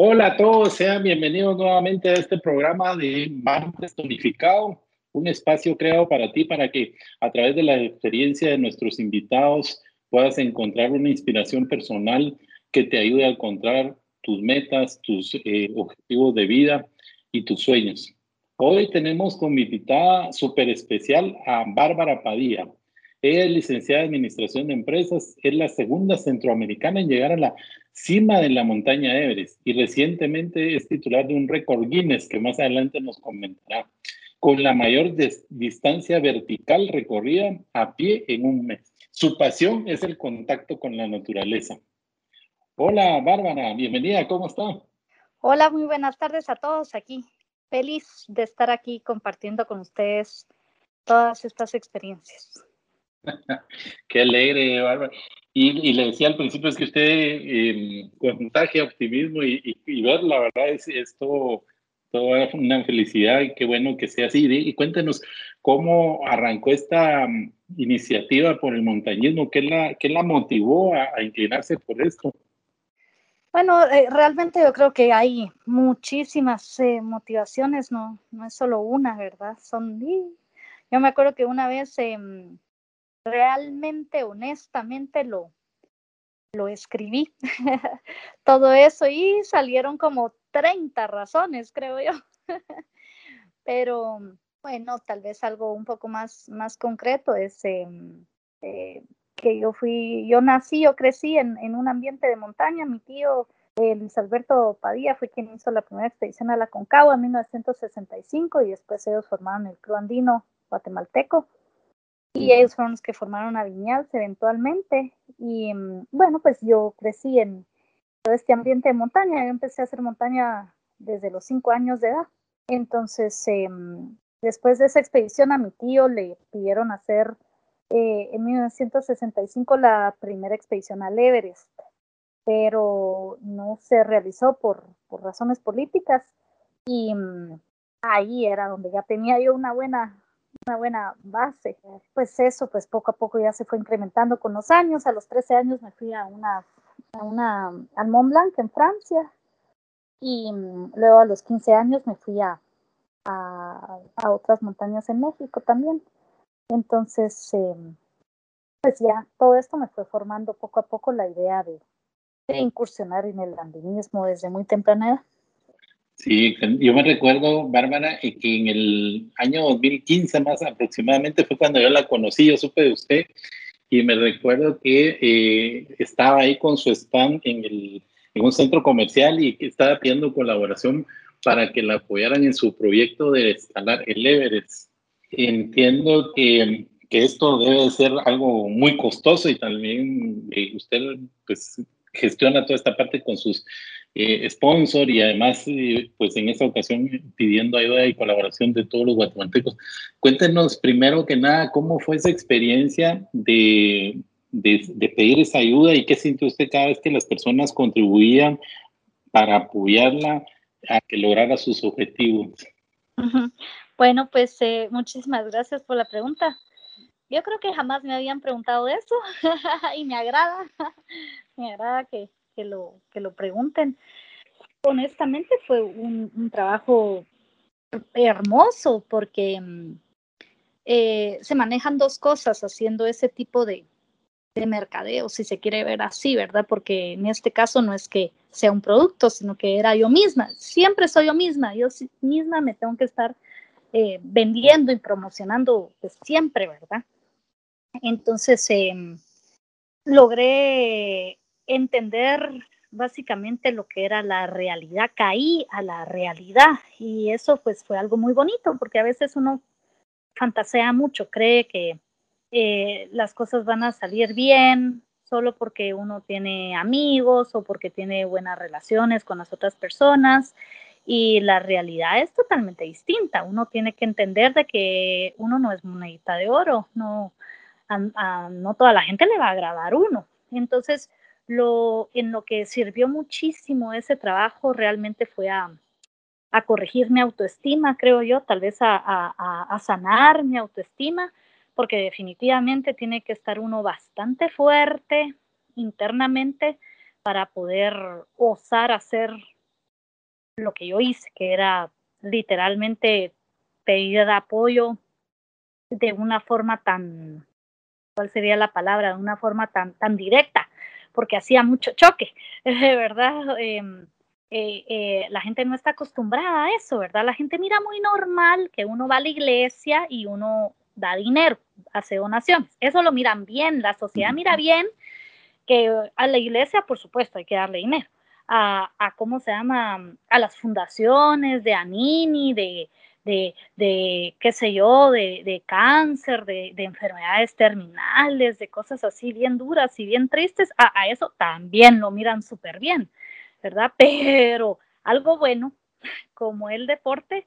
Hola a todos, sean bienvenidos nuevamente a este programa de Martes Tonificado, un espacio creado para ti para que a través de la experiencia de nuestros invitados puedas encontrar una inspiración personal que te ayude a encontrar tus metas, tus eh, objetivos de vida y tus sueños. Hoy tenemos como invitada súper especial a Bárbara Padilla. Ella es licenciada en Administración de Empresas, es la segunda centroamericana en llegar a la cima de la montaña Everest y recientemente es titular de un récord Guinness que más adelante nos comentará, con la mayor distancia vertical recorrida a pie en un mes. Su pasión es el contacto con la naturaleza. Hola Bárbara, bienvenida, ¿cómo está? Hola, muy buenas tardes a todos aquí. Feliz de estar aquí compartiendo con ustedes todas estas experiencias. Qué alegre, Bárbara. Y, le decía al principio, es que usted eh, contagia optimismo y, ver, la verdad, es, esto toda una felicidad y qué bueno que sea así. Y cuéntenos cómo arrancó esta mm, iniciativa por el montañismo, qué la, qué la motivó a, inclinarse por esto. Bueno, eh, realmente yo creo que hay muchísimas eh, motivaciones, no, no es solo una, ¿verdad? Son, yo me acuerdo que una vez em, realmente, honestamente lo, lo escribí, todo eso, y salieron como 30 razones, creo yo. Pero bueno, tal vez algo un poco más, más concreto es em, eh, que yo fui, yo nací, yo crecí en, en un ambiente de montaña, mi tío eh, Luis Alberto Padilla fue quien hizo la primera expedición a la Concagua en 1965 y después ellos formaron el Club Andino guatemalteco y ellos fueron los que formaron a Viñals eventualmente. Y mm, bueno, pues yo crecí en todo este ambiente de montaña. Yo empecé a hacer montaña desde los cinco años de edad. Entonces, em, después de esa expedición a mi tío le pidieron hacer eh, en 1965 la primera expedición al Everest, pero no se realizó por, por razones políticas. Y mm, ahí era donde ya tenía yo una buena una buena base. Pues eso, pues poco a poco ya se fue incrementando con los años. A los 13 años me fui a una, a una, al Mont Blanc en Francia y mm, luego a los 15 años me fui a, a, otras montañas en México también. Entonces, em, pues ya todo esto me fue formando poco a poco la idea de, de incursionar en el andinismo desde muy temprana edad. Sí, yo me recuerdo, Bárbara, que en el año 2015 más aproximadamente fue cuando yo la conocí, yo supe de usted, y me recuerdo que eh, estaba ahí con su stand en, el, en un centro comercial y que estaba pidiendo colaboración para que la apoyaran en su proyecto de escalar el Everest. Entiendo que, que esto debe ser algo muy costoso y también eh, usted pues gestiona toda esta parte con sus eh, sponsor y además, eh, pues en esta ocasión pidiendo ayuda y colaboración de todos los guatemaltecos. Cuéntenos primero que nada cómo fue esa experiencia de, de, pedir esa ayuda y qué sintió usted cada vez que las personas contribuían para apoyarla a que lograra sus objetivos. Bueno, pues eh, muchísimas gracias por la pregunta. Yo creo que jamás me habían preguntado eso y me agrada, me agrada que, que lo, que lo pregunten. Honestamente fue un, trabajo hermoso porque mm, eh, se manejan dos cosas haciendo ese tipo de, de mercadeo, si se quiere ver así, ¿verdad? Porque en este caso no es que sea un producto, sino que era yo misma. Siempre soy yo misma, yo misma me tengo que estar eh, vendiendo y promocionando pues, siempre, ¿verdad? Entonces, em, logré entender básicamente lo que era la realidad, caí a la realidad y eso pues fue algo muy bonito porque a veces uno fantasea mucho, cree que eh, las cosas van a salir bien solo porque uno tiene amigos o porque tiene buenas relaciones con las otras personas y la realidad es totalmente distinta. Uno tiene que entender de que uno no es monedita de oro, no, no toda la gente le va a agradar uno. Entonces, lo, en lo que sirvió muchísimo ese trabajo realmente fue a, corregir mi autoestima, creo yo, tal vez a, sanar mi autoestima, porque definitivamente tiene que estar uno bastante fuerte internamente para poder osar hacer lo que yo hice, que era literalmente pedir apoyo de una forma tan, ¿cuál sería la palabra? De una forma tan, tan directa, porque hacía mucho choque, ¿verdad? Em, eh, eh, la gente no está acostumbrada a eso, ¿verdad? La gente mira muy normal que uno va a la iglesia y uno da dinero, hace donaciones. Eso lo miran bien, la sociedad mira bien que a la iglesia, por supuesto, hay que darle dinero. A, a cómo se llama, a las fundaciones de Anini, de, de, de qué sé yo, de, de cáncer, de, de, enfermedades terminales, de cosas así bien duras y bien tristes, a, eso también lo miran súper bien, ¿verdad? Pero algo bueno, como el deporte,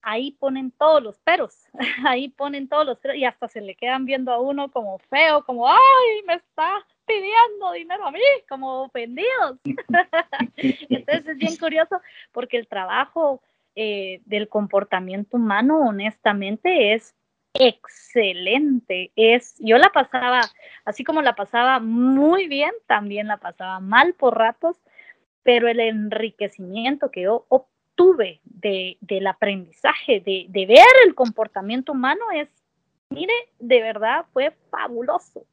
ahí ponen todos los peros, ahí ponen todos los peros y hasta se le quedan viendo a uno como feo, como, ay, me está pidiendo dinero a mí, como ofendidos. Entonces es bien curioso porque el trabajo eh, del comportamiento humano, honestamente, es excelente. Es, yo la pasaba, así como la pasaba muy bien, también la pasaba mal por ratos, pero el enriquecimiento que yo obtuve de, del aprendizaje, de, de ver el comportamiento humano es, mire, de verdad fue fabuloso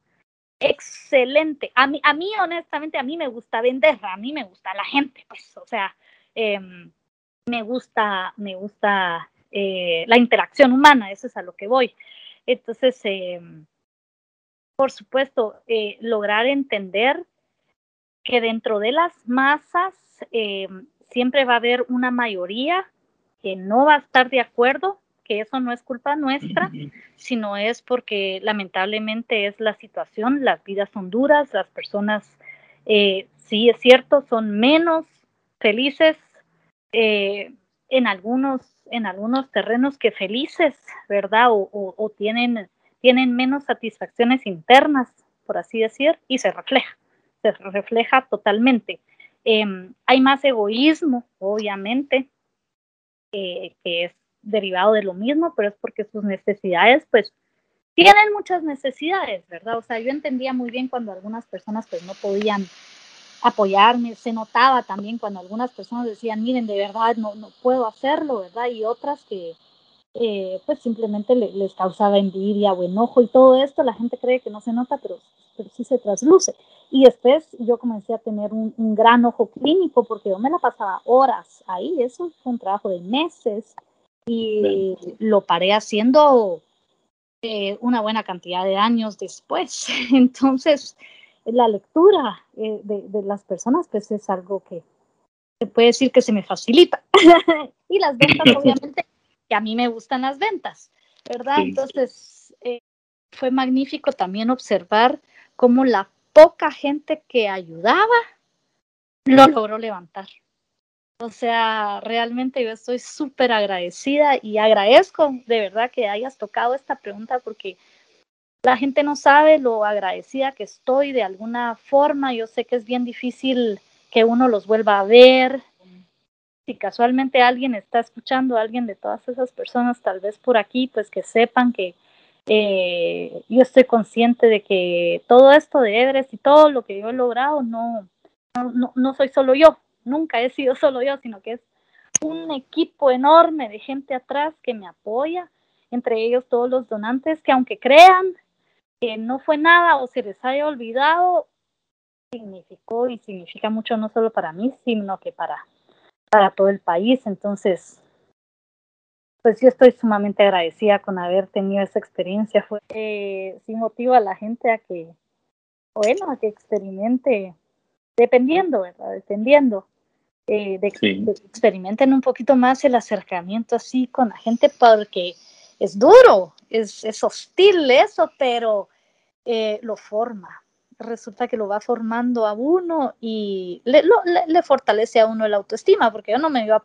excelente. A mí, a mí, honestamente, a mí me gusta vender, a mí me gusta la gente, pues, o sea, eh, me gusta, me gusta eh, la interacción humana, eso es a lo que voy. Entonces, eh, por supuesto, eh, lograr entender que dentro de las masas eh, siempre va a haber una mayoría que no va a estar de acuerdo, que eso no es culpa nuestra, sino es porque lamentablemente es la situación, las vidas son duras, las personas, eh, sí es cierto, son menos felices eh, en, algunos, en algunos terrenos que felices, ¿verdad? O, tienen, tienen menos satisfacciones internas, por así decir, y se refleja, se refleja totalmente. Eh, hay más egoísmo, obviamente, eh, que es derivado de lo mismo, pero es porque sus necesidades, pues, tienen muchas necesidades, ¿verdad? O sea, yo entendía muy bien cuando algunas personas, pues, no podían apoyarme, se notaba también cuando algunas personas decían, miren, de verdad no, no puedo hacerlo, ¿verdad? Y otras que eh, pues simplemente le, les causaba envidia o enojo y todo esto, la gente cree que no se nota, pero, pero sí se trasluce. Y después yo comencé a tener un, un, gran ojo clínico porque yo me la pasaba horas ahí, eso fue un trabajo de meses y Bien. lo paré haciendo eh, una buena cantidad de años después. Entonces, la lectura eh, de, de, las personas, pues es algo que se puede decir que se me facilita. y las ventas, obviamente, que a mí me gustan las ventas, ¿verdad? Entonces, eh, fue magnífico también observar cómo la poca gente que ayudaba lo logró levantar. O sea, realmente yo estoy súper agradecida y agradezco de verdad que hayas tocado esta pregunta porque la gente no sabe lo agradecida que estoy de alguna forma. Yo sé que es bien difícil que uno los vuelva a ver. Si casualmente alguien está escuchando, alguien de todas esas personas, tal vez por aquí, pues que sepan que eh, yo estoy consciente de que todo esto de Everest y todo lo que yo he logrado, no, no, no soy solo yo, nunca he sido solo yo, sino que es un equipo enorme de gente atrás que me apoya, entre ellos todos los donantes que aunque crean que no fue nada o se les haya olvidado, significó y significa mucho no solo para mí, sino que para, para todo el país. Entonces, pues yo estoy sumamente agradecida con haber tenido esa experiencia. Fue, eh, sí motiva a la gente a que, bueno, a que experimente, dependiendo, ¿verdad? Dependiendo. Eh, de, sí. de, experimenten un poquito más el acercamiento así con la gente porque es duro, es, es hostil eso, pero eh, lo forma. Resulta que lo va formando a uno y le, lo, le, le, fortalece a uno el autoestima, porque yo no me, iba a,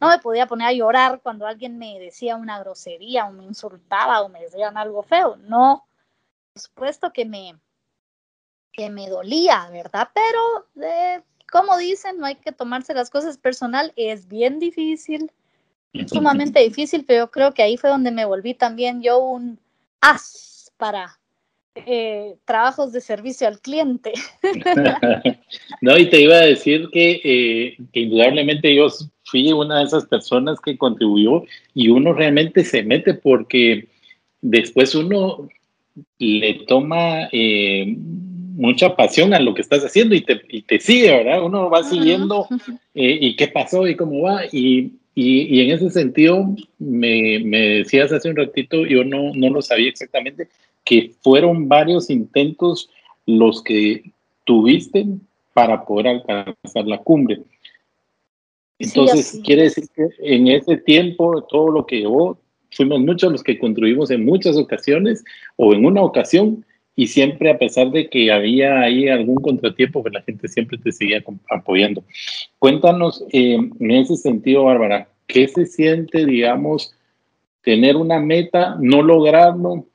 no me podía poner a llorar cuando alguien me decía una grosería o me insultaba o me decían algo feo. No, supuesto que me, que me dolía, ¿verdad? Pero, eh, como dicen, no hay que tomarse las cosas personal, es bien difícil, sumamente difícil, pero yo creo que ahí fue donde me volví también yo un as para eh, trabajos de servicio al cliente. no, y te iba a decir que, eh, que, indudablemente yo fui una de esas personas que contribuyó y uno realmente se mete porque después uno le toma eh, mucha pasión a lo que estás haciendo y te, y te sigue, ¿verdad? Uno va siguiendo y qué pasó y cómo va y, y, y en ese sentido me, me, decías hace un ratito, yo no, no lo sabía exactamente, que fueron varios intentos los que tuviste para poder alcanzar la cumbre. Entonces, quiere decir que en ese tiempo, todo lo que llevó, fuimos muchos los que contribuimos en muchas ocasiones o en una ocasión y siempre a pesar de que había ahí algún contratiempo, pues la gente siempre te seguía apoyando. Cuéntanos eh, en ese sentido, Bárbara, ¿qué se siente, digamos, tener una meta, no lograrlo,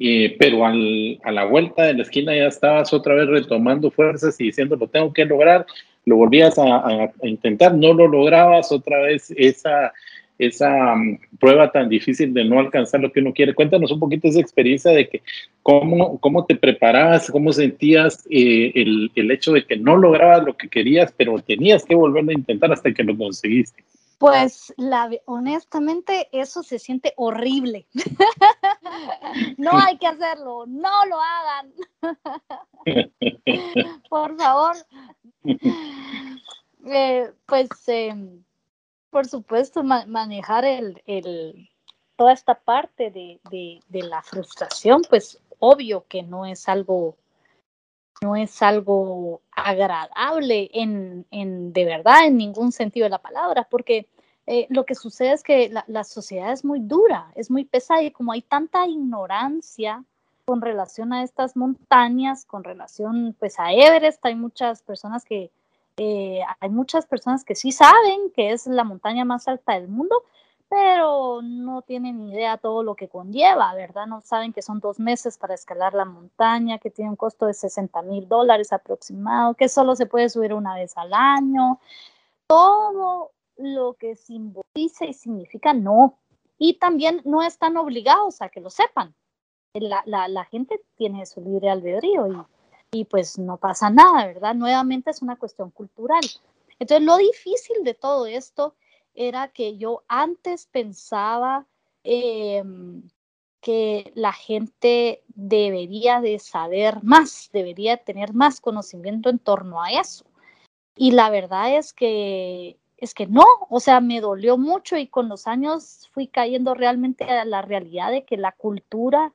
eh, pero al, a la vuelta de la esquina ya estabas otra vez retomando fuerzas y diciendo lo tengo que lograr, lo volvías a, intentar, no lo lograbas otra vez esa, esa mm, prueba tan difícil de no alcanzar lo que uno quiere. Cuéntanos un poquito esa experiencia de que cómo, cómo te preparabas, cómo sentías eh, el, el hecho de que no lograbas lo que querías, pero tenías que volverlo a intentar hasta que lo conseguiste. Pues la, honestamente eso se siente horrible. no hay que hacerlo, no lo hagan. por favor. Eh, pues em, por supuesto manejar el, el, toda esta parte de, de, de la frustración, pues obvio que no es algo no es algo agradable en, en, de verdad en ningún sentido de la palabra, porque eh, lo que sucede es que la, la, sociedad es muy dura, es muy pesada y como hay tanta ignorancia con relación a estas montañas, con relación pues a Everest, hay muchas personas que eh, hay muchas personas que sí saben que es la montaña más alta del mundo, pero no tienen idea todo lo que conlleva, ¿verdad? No saben que son dos meses para escalar la montaña, que tiene un costo de 60 mil dólares aproximado, que solo se puede subir una vez al año. Todo lo que simboliza y significa no. Y también no están obligados a que lo sepan. La, la, la gente tiene su libre albedrío y, y pues no pasa nada, ¿verdad? Nuevamente es una cuestión cultural. Entonces, lo difícil de todo esto era que yo antes pensaba eh, que la gente debería de saber más, debería tener más conocimiento en torno a eso. Y la verdad es que es que no, o sea, me dolió mucho y con los años fui cayendo realmente a la realidad de que la cultura,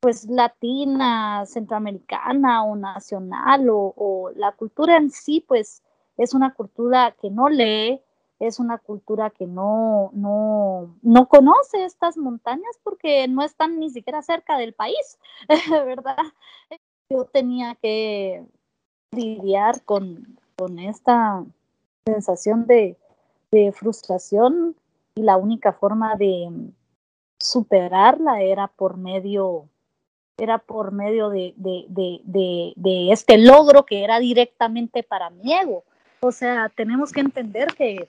pues latina, centroamericana o nacional o, o la cultura en sí, pues es una cultura que no lee, es una cultura que no, no, no conoce estas montañas porque no están ni siquiera cerca del país, ¿verdad? Yo tenía que lidiar con, con esta sensación de, de, frustración y la única forma de superarla era por medio era por medio de, de, de, de, este logro que era directamente para mi ego. O sea, tenemos que entender que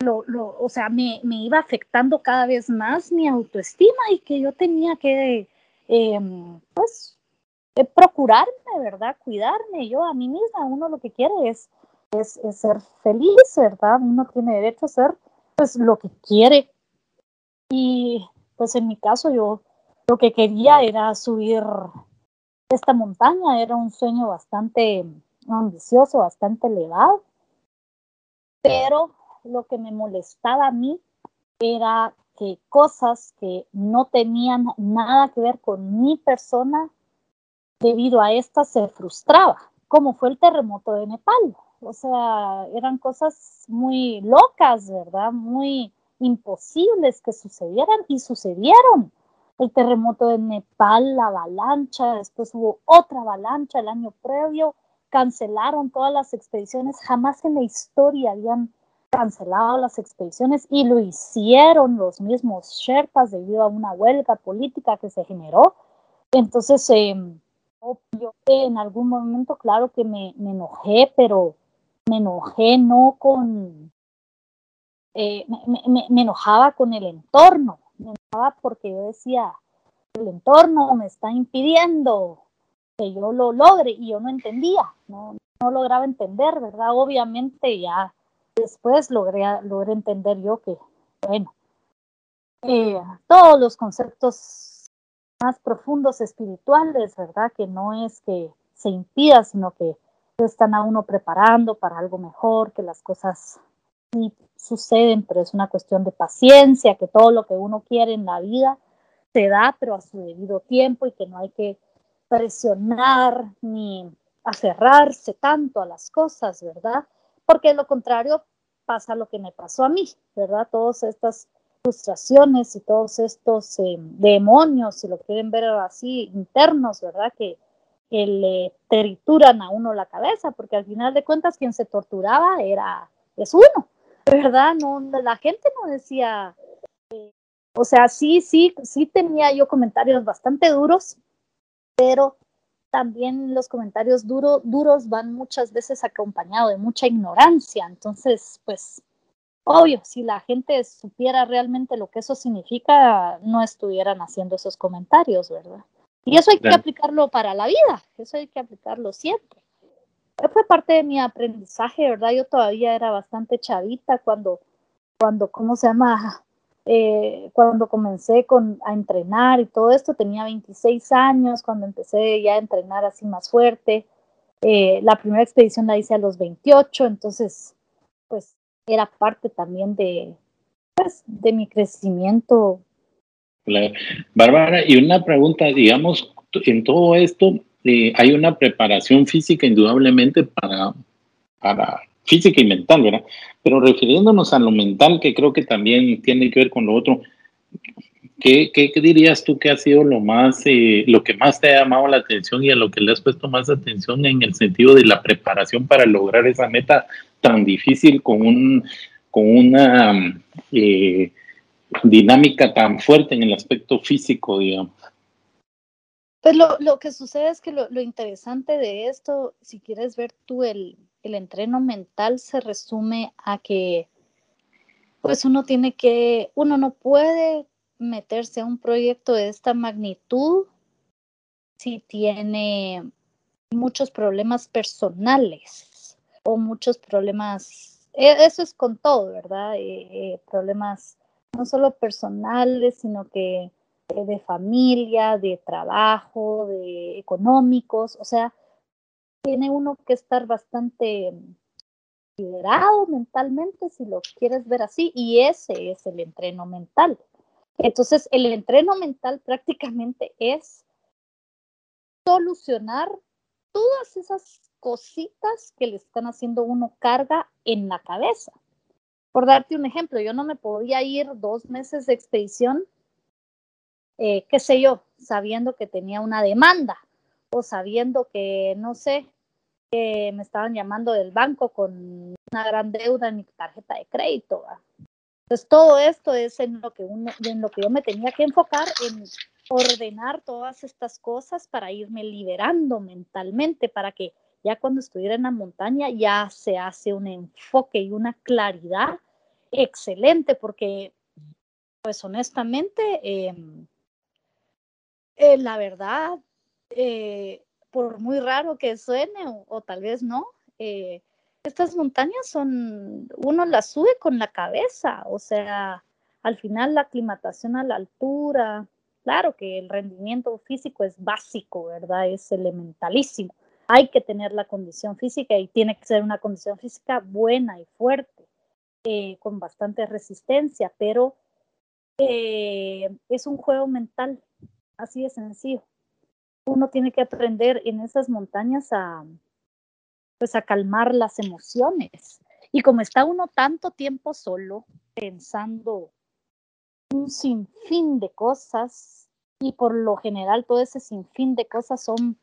lo, lo, o sea, me, me, iba afectando cada vez más mi autoestima y que yo tenía que, eh, pues, eh, procurarme, ¿verdad? Cuidarme yo a mí misma. Uno lo que quiere es es, ser feliz, ¿verdad? Uno tiene derecho a ser pues lo que quiere. Y pues en mi caso yo lo que quería era subir esta montaña, era un sueño bastante ambicioso, bastante elevado, pero lo que me molestaba a mí era que cosas que no tenían nada que ver con mi persona, debido a esta se frustraba, como fue el terremoto de Nepal o sea, eran cosas muy locas, ¿verdad? Muy imposibles que sucedieran y sucedieron. El terremoto de Nepal, la avalancha, después hubo otra avalancha el año previo, cancelaron todas las expediciones, jamás en la historia habían cancelado las expediciones y lo hicieron los mismos Sherpas debido a una huelga política que se generó Entonces, yo en algún momento, claro que me, me, enojé, pero me enojé no con, eh, me, me, enojaba con el entorno, me enojaba porque yo decía, el entorno me está impidiendo que yo lo logre y yo no entendía, no, no lograba entender, ¿verdad? Obviamente ya después logré, logré entender yo que, bueno, eh, todos los conceptos más profundos espirituales, ¿verdad? Que no es que se impida, sino que están a uno preparando para algo mejor, que las cosas sí suceden, pero es una cuestión de paciencia, que todo lo que uno quiere en la vida se da, pero a su debido tiempo y que no hay que presionar ni aferrarse tanto a las cosas, ¿verdad? Porque lo contrario pasa lo que me pasó a mí, ¿verdad? Todas estas frustraciones y todos estos eh, demonios, si lo quieren ver así, internos, ¿verdad? Que, le trituran a uno la cabeza, porque al final de cuentas quien se torturaba era, es uno, ¿verdad? No, la gente no decía, eh, o sea, sí, sí, sí tenía yo comentarios bastante duros, pero también los comentarios duro, duros van muchas veces acompañados de mucha ignorancia. Entonces, pues, obvio, si la gente supiera realmente lo que eso significa, no estuvieran haciendo esos comentarios, ¿verdad? Y eso hay que aplicarlo para la vida, eso hay que aplicarlo siempre. Fue parte de mi aprendizaje, ¿verdad? Yo todavía era bastante chavita cuando, cuando, ¿cómo se llama? Eh, cuando comencé con, a entrenar y todo esto, tenía 26 años, cuando empecé ya a entrenar así más fuerte. Eh, la primera expedición la hice a los 28, entonces, pues era parte también de, pues, de mi crecimiento. Bárbara, y una pregunta, digamos, en todo esto eh, hay una preparación física indudablemente para, para física y mental, ¿verdad? Pero refiriéndonos a lo mental, que creo que también tiene que ver con lo otro, ¿qué, qué, dirías tú que ha sido lo más, eh, lo que más te ha llamado la atención y a lo que le has puesto más atención en el sentido de la preparación para lograr esa meta tan difícil con un, con una eh, dinámica tan fuerte en el aspecto físico, digamos? Pues lo, lo que sucede es que lo, lo interesante de esto, si quieres ver tú el, el entreno mental se resume a que pues uno tiene que, uno no puede meterse a un proyecto de esta magnitud si tiene muchos problemas personales o muchos problemas, e, eso es con todo, ¿verdad? Eh, eh, problemas no solo personales, sino que de familia, de trabajo, de económicos, o sea, tiene uno que estar bastante liderado mentalmente, si lo quieres ver así, y ese es el entreno mental. Entonces, el entreno mental prácticamente es solucionar todas esas cositas que le están haciendo uno carga en la cabeza. Por darte un ejemplo, yo no me podía ir dos meses de expedición, eh, qué sé yo, sabiendo que tenía una demanda o sabiendo que, no sé, me estaban llamando del banco con una gran deuda en mi tarjeta de crédito. Entonces todo esto es en lo que uno, en lo que yo me tenía que enfocar en ordenar todas estas cosas para irme liberando mentalmente, para que ya cuando estuviera en la montaña ya se hace un enfoque y una claridad excelente, porque pues honestamente, em, eh, la verdad, eh, por muy raro que suene o, tal vez no, eh, estas montañas son, uno las sube con la cabeza, o sea, al final la aclimatación a la altura, claro que el rendimiento físico es básico, ¿verdad? Es elementalísimo. Hay que tener la condición física y tiene que ser una condición física buena y fuerte, eh, con bastante resistencia, pero eh, es un juego mental, así de sencillo uno tiene que aprender en esas montañas a, pues a calmar las emociones. Y como está uno tanto tiempo solo, pensando un sinfín de cosas, y por lo general todo ese sinfín de cosas son,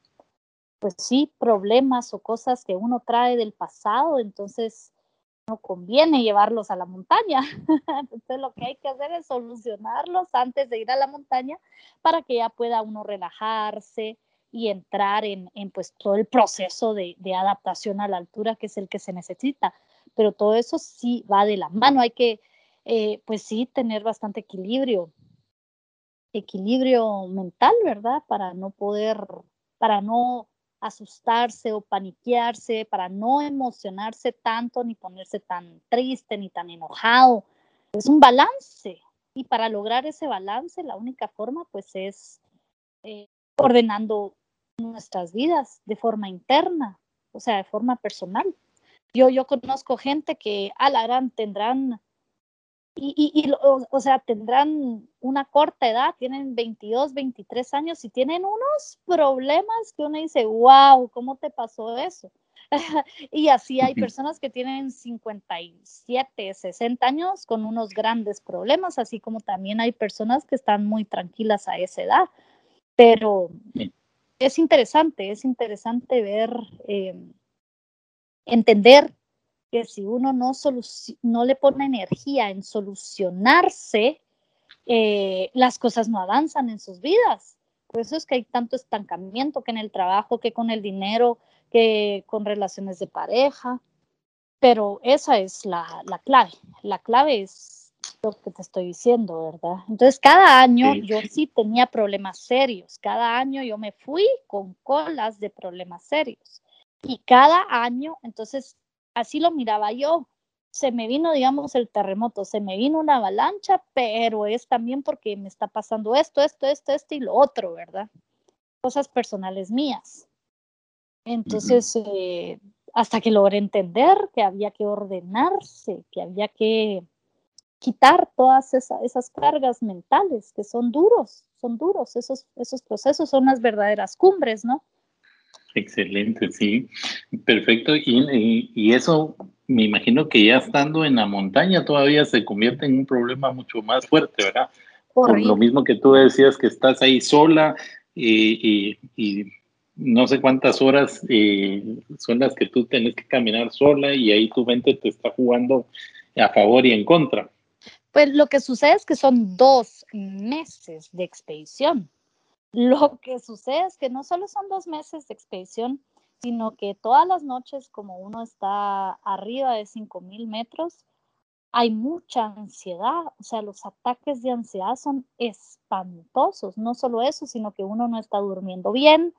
pues sí, problemas o cosas que uno trae del pasado, entonces no conviene llevarlos a la montaña. Entonces lo que hay que hacer es solucionarlos antes de ir a la montaña para que ya pueda uno relajarse y entrar en, pues todo el proceso de, adaptación a la altura que es el que se necesita. Pero todo eso sí va de la mano. Hay que, eh, pues sí, tener bastante equilibrio, equilibrio mental, ¿verdad? Para no poder, para no asustarse o paniquearse, para no emocionarse tanto, ni ponerse tan triste, ni tan enojado. Es un balance. Y para lograr ese balance, la única forma, pues, es eh, ordenando nuestras vidas de forma interna, o sea, de forma personal. Yo, yo conozco gente que a la gran tendrán y, o, sea, tendrán una corta edad, tienen 22, 23 años y tienen unos problemas que uno dice, wow, ¿cómo te pasó eso? y así hay personas que tienen 57, 60 años con unos grandes problemas, así como también hay personas que están muy tranquilas a esa edad. Pero es interesante, es interesante ver, eh, entender que si uno no, no le pone energía en solucionarse, eh, las cosas no avanzan en sus vidas. Por eso es que hay tanto estancamiento que en el trabajo, que con el dinero, que con relaciones de pareja. Pero esa es la, la clave. La clave es lo que te estoy diciendo, ¿verdad? Entonces, cada año yo sí tenía problemas serios. Cada año yo me fui con colas de problemas serios. Y cada año, entonces, así lo miraba yo. Se me vino, digamos, el terremoto, se me vino una avalancha, pero es también porque me está pasando esto, esto, esto, esto y lo otro, ¿verdad? Cosas personales mías. Entonces, eh, hasta que logré entender que había que ordenarse, que había que quitar todas esas cargas mentales que son duros, son duros, esos, esos procesos son las verdaderas cumbres, ¿no? Excelente, sí, perfecto. Y, eso me imagino que ya estando en la montaña todavía se convierte en un problema mucho más fuerte, ¿verdad? Por lo mismo que tú decías que estás ahí sola y, no sé cuántas horas eh, son las que tú tienes que caminar sola y ahí tu mente te está jugando a favor y en contra. Pues lo que sucede es que son dos meses de expedición. Lo que sucede es que no solo son dos meses de expedición, sino que todas las noches, como uno está arriba de 5.000 metros, hay mucha ansiedad, o sea, los ataques de ansiedad son espantosos, no solo eso, sino que uno no está durmiendo bien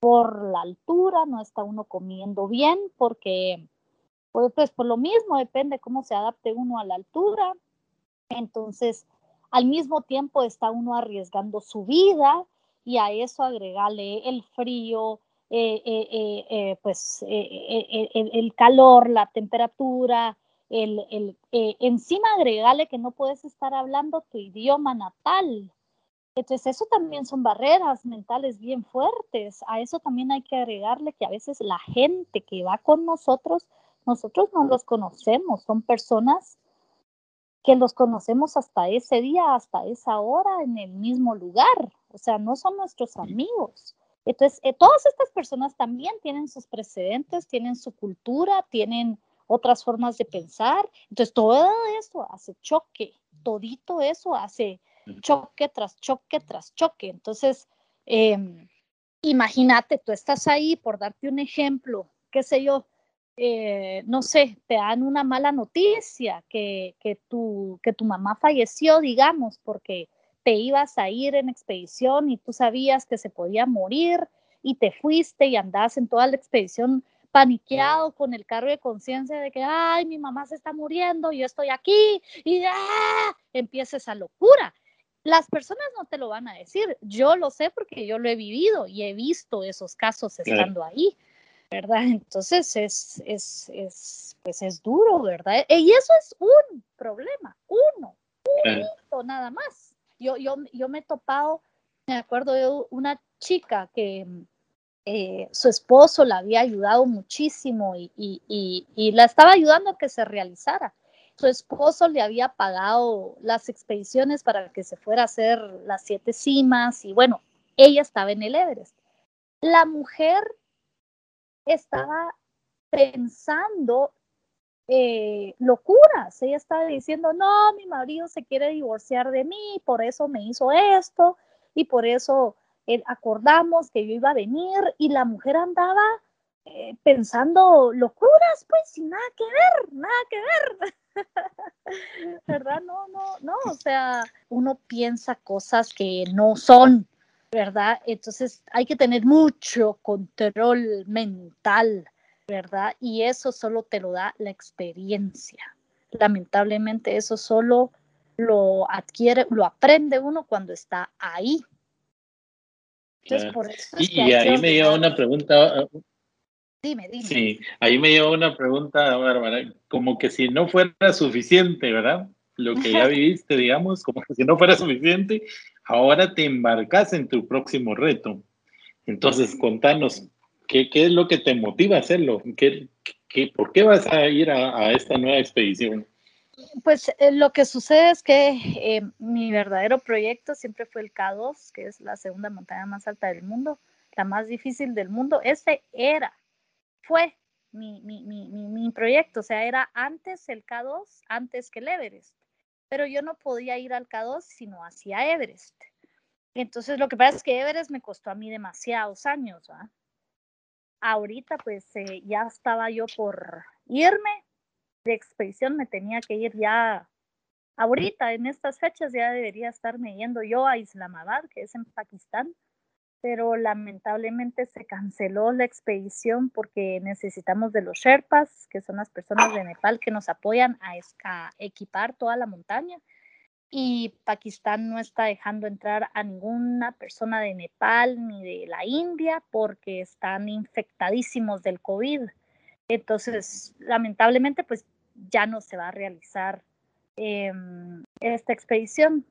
por la altura, no está uno comiendo bien, porque, pues, pues por lo mismo, depende cómo se adapte uno a la altura. Entonces, al mismo tiempo está uno arriesgando su vida, y a eso agregarle el frío, eh, eh, eh, pues el, calor, la temperatura, el, encima agregarle que no puedes estar hablando tu idioma natal. Entonces eso también son barreras mentales bien fuertes. A eso también hay que agregarle que a veces la gente que va con nosotros, nosotros no los conocemos, son personas que los conocemos hasta ese día, hasta esa hora, en el mismo lugar. O sea, no son nuestros amigos. Entonces, eh, todas estas personas también tienen sus precedentes, tienen su cultura, tienen otras formas de pensar. Entonces, todo eso hace choque, todito eso hace choque tras choque tras choque. Entonces, em, imagínate, tú estás ahí, por darte un ejemplo, qué sé yo, eh, no sé, te dan una mala noticia, que, que, tu, que tu mamá falleció, digamos, porque te ibas a ir en expedición y tú sabías que se podía morir y te fuiste y andas en toda la expedición paniqueado con el cargo de conciencia de que, ay, mi mamá se está muriendo, yo estoy aquí y ¡ah! empieza esa locura. Las personas no te lo van a decir, yo lo sé porque yo lo he vivido y he visto esos casos estando ahí. ¿verdad? Entonces es, es, es, pues es duro, ¿verdad? Y eso es un problema, uno, un nada más. Yo, yo, yo me he topado, me acuerdo de una chica que eh, su esposo la había ayudado muchísimo y, y, y, la estaba ayudando a que se realizara. Su esposo le había pagado las expediciones para que se fuera a hacer las siete cimas y bueno, ella estaba en el Everest. La mujer estaba pensando eh, locuras. Ella estaba diciendo, no, mi marido se quiere divorciar de mí, por eso me hizo esto y por eso eh, acordamos que yo iba a venir y la mujer andaba eh, pensando locuras, pues, sin nada que ver, nada que ver. ¿Verdad? No, no, no, o sea, uno piensa cosas que no son, ¿verdad? Entonces hay que tener mucho control mental, ¿verdad? Y eso solo te lo da la experiencia. Lamentablemente eso solo lo adquiere, lo aprende uno cuando está ahí. Entonces, por eso y, ahí me lleva una pregunta, Dime, dime. Sí, ahí me lleva una pregunta, Bárbara, como que si no fuera suficiente, ¿verdad? Lo que ya viviste, digamos, como que si no fuera suficiente, ahora te embarcas en tu próximo reto. Entonces, contanos, ¿qué, es lo que te motiva a hacerlo? ¿Qué, ¿Por qué vas a ir a, esta nueva expedición? Pues eh, lo que sucede es que eh, mi verdadero proyecto siempre fue el K2, que es la segunda montaña más alta del mundo, la más difícil del mundo. Ese era fue mi, mi, mi, mi, proyecto, o sea, era antes el K2, antes que el Everest, pero yo no podía ir al K2 sino hacia Everest. Entonces lo que pasa es que Everest me costó a mí demasiados años. ¿va? Ahorita pues eh, ya estaba yo por irme de expedición, me tenía que ir ya ahorita, en estas fechas ya debería estarme yendo yo a Islamabad, que es en Pakistán, pero lamentablemente se canceló la expedición porque necesitamos de los Sherpas, que son las personas de Nepal que nos apoyan a, equipar toda la montaña. Y Pakistán no está dejando entrar a ninguna persona de Nepal ni de la India porque están infectadísimos del COVID. Entonces, lamentablemente, pues ya no se va a realizar em, esta expedición.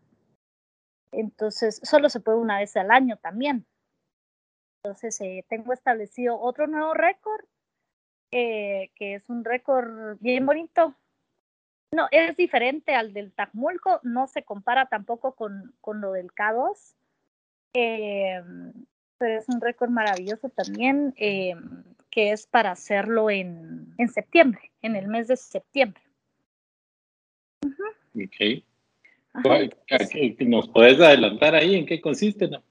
Entonces, solo se puede una vez al año también. Entonces, eh, tengo establecido otro nuevo récord, eh, que es un récord bien bonito. No, es diferente al del Tajmulco, no se compara tampoco con, con lo del K2, eh, pero es un récord maravilloso también, que es para hacerlo en, en, septiembre, en el mes de septiembre. Ok. ¿Nos puedes adelantar ahí en qué consiste? No?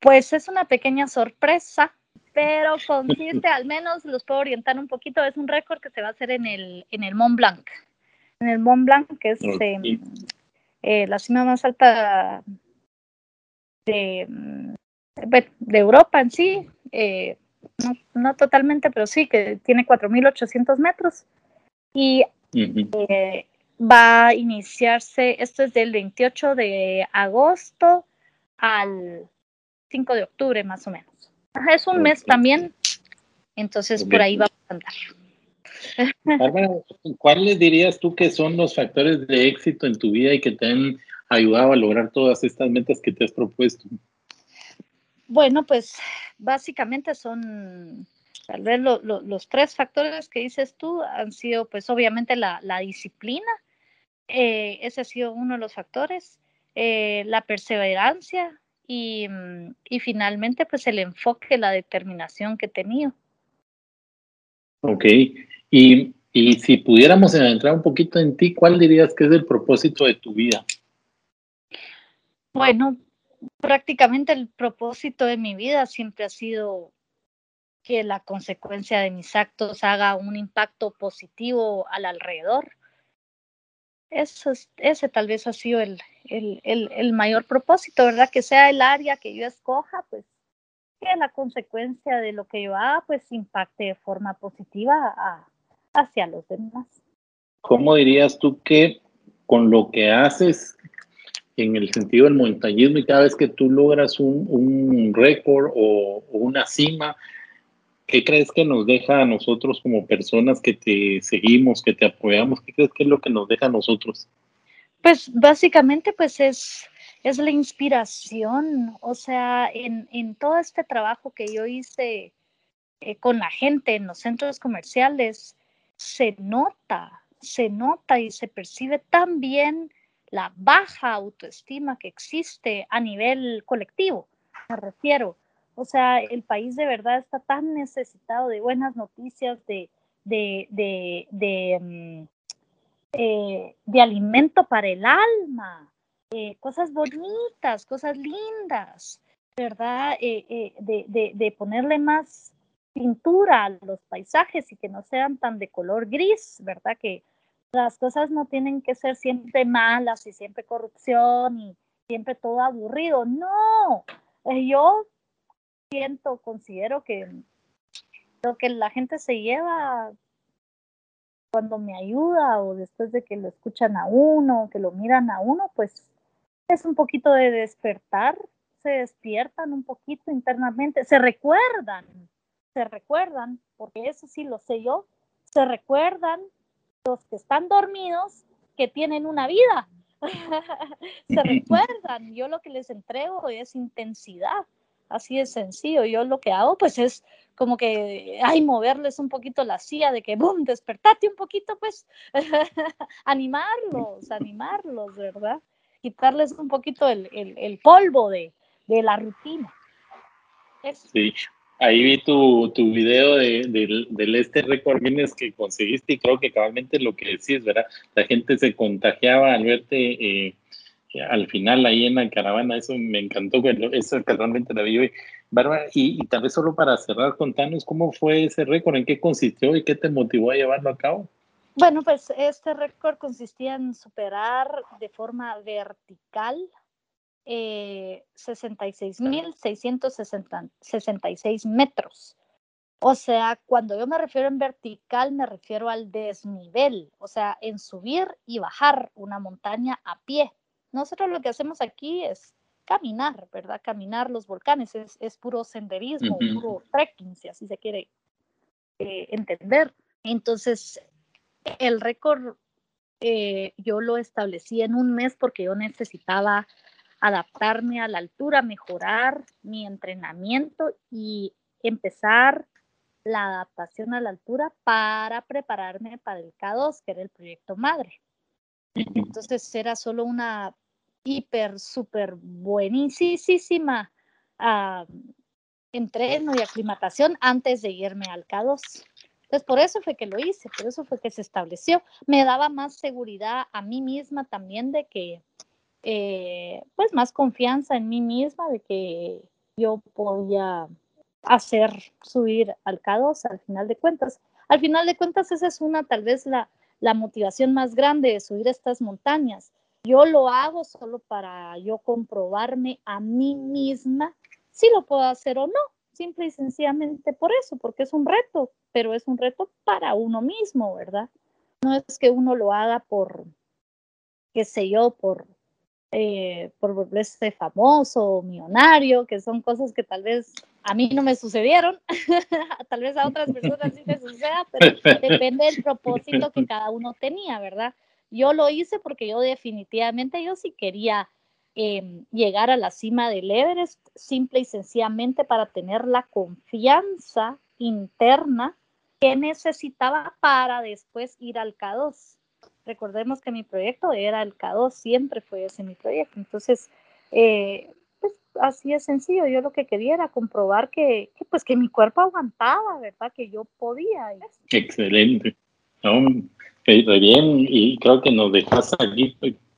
Pues es una pequeña sorpresa, pero consiste, al menos los puedo orientar un poquito, es un récord que se va a hacer en el, en el Mont Blanc. En el Mont Blanc, que es eh, la cima más alta de, mm, de Europa en sí, eh, no, totalmente, pero sí, que tiene 4.800 metros. Y eh, va a iniciarse, esto es del 28 de agosto al 5 de octubre más o menos. es un mes también, entonces por ahí vamos a andar. Bárbara, ¿cuáles dirías tú que son los factores de éxito en tu vida y que te han ayudado a lograr todas estas metas que te has propuesto? Bueno, pues básicamente son tal vez los tres factores que dices tú han sido pues obviamente la, disciplina, eh, ese ha sido uno de los factores, eh, la perseverancia, y, y finalmente pues el enfoque, la determinación que he tenido. Ok, y, y si pudiéramos entrar un poquito en ti, ¿cuál dirías que es el propósito de tu vida? Bueno, prácticamente el propósito de mi vida siempre ha sido que la consecuencia de mis actos haga un impacto positivo al alrededor. Eso ese tal vez ha sido el, el, el, mayor propósito, ¿verdad? Que sea el área que yo escoja, pues que la consecuencia de lo que yo haga, pues impacte de forma positiva hacia los demás. ¿Cómo dirías tú que con lo que haces en el sentido del montañismo y cada vez que tú logras un, un récord o, o, una cima, ¿qué crees que nos deja a nosotros como personas que te seguimos, que te apoyamos? ¿Qué crees que es lo que nos deja a nosotros? Pues básicamente pues es, es la inspiración, o sea, en, en todo este trabajo que yo hice eh, con la gente en los centros comerciales, se nota, se nota y se percibe también la baja autoestima que existe a nivel colectivo, me refiero. O sea, el país de verdad está tan necesitado de buenas noticias, de, de, de, de, mm, eh, de alimento para el alma, eh, cosas bonitas, cosas lindas, ¿verdad? Eh, de, ponerle más pintura a los paisajes y que no sean tan de color gris, ¿verdad? Que las cosas no tienen que ser siempre malas y siempre corrupción y siempre todo aburrido. No, yo siento, considero que lo que la gente se lleva cuando me ayuda o después de que lo escuchan a uno, que lo miran a uno, pues es un poquito de despertar, se despiertan un poquito internamente, se recuerdan, se recuerdan, porque eso sí lo sé yo, se recuerdan los que están dormidos que tienen una vida. se recuerdan, yo lo que les entrego es intensidad, así de sencillo. Yo lo que hago pues es como que, ay, moverles un poquito la silla de que, boom, despertate un poquito, pues, animarlos, animarlos, ¿verdad? Quitarles un poquito el, el, polvo de, de, la rutina. Sí, ahí vi tu, tu video de, del este récord Guinness que conseguiste y creo que cabalmente lo que decís, ¿verdad? La gente se contagiaba al verte eh, al final ahí en la caravana, eso me encantó, eso que realmente la vi hoy. Bárbara, y, tal vez solo para cerrar, contanos cómo fue ese récord, en qué consistió y qué te motivó a llevarlo a cabo. Bueno, pues este récord consistía en superar de forma vertical eh, 66.666 metros. O sea, cuando yo me refiero en vertical, me refiero al desnivel, o sea, en subir y bajar una montaña a pie. Nosotros lo que hacemos aquí es caminar, ¿verdad? Caminar los volcanes, es, puro senderismo, puro trekking, si así se quiere eh, entender. Entonces, el récord eh, yo lo establecí en un mes porque yo necesitaba adaptarme a la altura, mejorar mi entrenamiento y empezar la adaptación a la altura para prepararme para el K2, que era el proyecto madre. Entonces era solo una hiper, súper buenísima uh, entreno y aclimatación antes de irme al K2. Entonces, por eso fue que lo hice, por eso fue que se estableció. Me daba más seguridad a mí misma también de que, eh, pues, más confianza en mí misma de que yo podía hacer subir al K2 al final de cuentas. Al final de cuentas, esa es una, tal vez, la, la motivación más grande de subir estas montañas. Yo lo hago solo para yo comprobarme a mí misma si lo puedo hacer o no, simple y sencillamente por eso, porque es un reto, pero es un reto para uno mismo, ¿verdad? No es que uno lo haga por, qué sé yo, por, eh, por volverse famoso o millonario, que son cosas que tal vez a mí no me sucedieron, tal vez a otras personas sí les suceda, pero depende del propósito que cada uno tenía, ¿verdad? Yo lo hice porque yo definitivamente, yo sí quería em, llegar a la cima del Everest, simple y sencillamente para tener la confianza interna que necesitaba para después ir al K2. Recordemos que mi proyecto era el K2, siempre fue ese mi proyecto. Entonces, eh, así es sencillo. Yo lo que quería era comprobar que, pues que mi cuerpo aguantaba, ¿verdad? Que yo podía. Excelente. bien, y creo que nos dejas aquí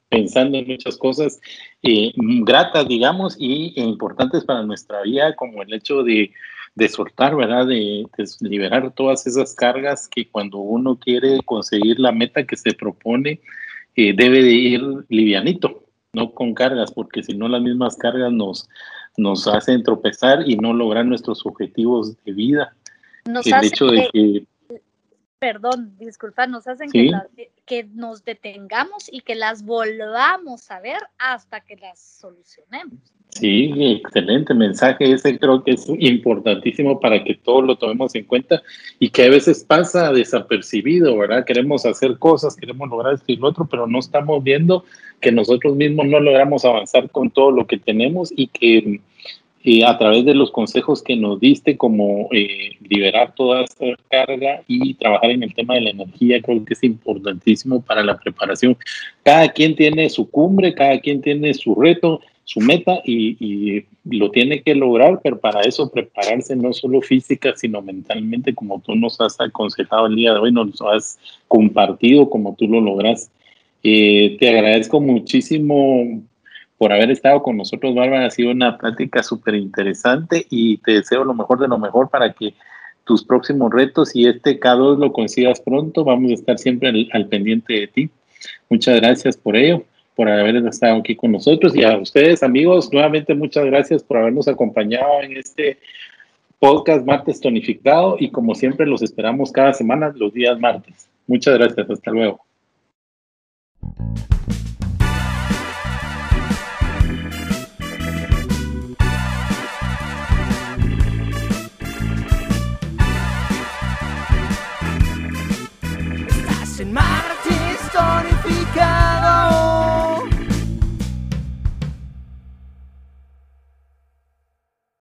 pensando en muchas cosas eh, gratas, digamos, y e importantes para nuestra vida, como el hecho de, de soltar, ¿verdad? De, liberar todas esas cargas que cuando uno quiere conseguir la meta que se propone, eh, debe de ir livianito, no con cargas, porque si no las mismas cargas nos, nos hacen tropezar y no lograr nuestros objetivos de vida. Nos el hecho de que, Perdón, disculpa, nos hacen que, que nos detengamos y que las volvamos a ver hasta que las solucionemos. Sí, excelente mensaje. Ese creo que es importantísimo para que todos lo tomemos en cuenta y que a veces pasa desapercibido, ¿verdad? Queremos hacer cosas, queremos lograr esto y lo otro, pero no estamos viendo que nosotros mismos no logramos avanzar con todo lo que tenemos y que eh, a través de los consejos que nos diste, como eh, liberar toda esta carga y trabajar en el tema de la energía, creo que es importantísimo para la preparación. Cada quien tiene su cumbre, cada quien tiene su reto su meta y, lo tiene que lograr, pero para eso prepararse no solo física, sino mentalmente, como tú nos has aconsejado el día de hoy, nos has compartido como tú lo logras. Eh, te agradezco muchísimo por haber estado con nosotros, Bárbara. Ha sido una plática súper interesante y te deseo lo mejor de lo mejor para que tus próximos retos y este K2 lo consigas pronto. Vamos a estar siempre al pendiente de ti. Muchas gracias por ello por haber estado aquí con nosotros y a ustedes amigos, nuevamente muchas gracias por habernos acompañado en este podcast martes tonificado y como siempre los esperamos cada semana los días martes. Muchas gracias, hasta luego.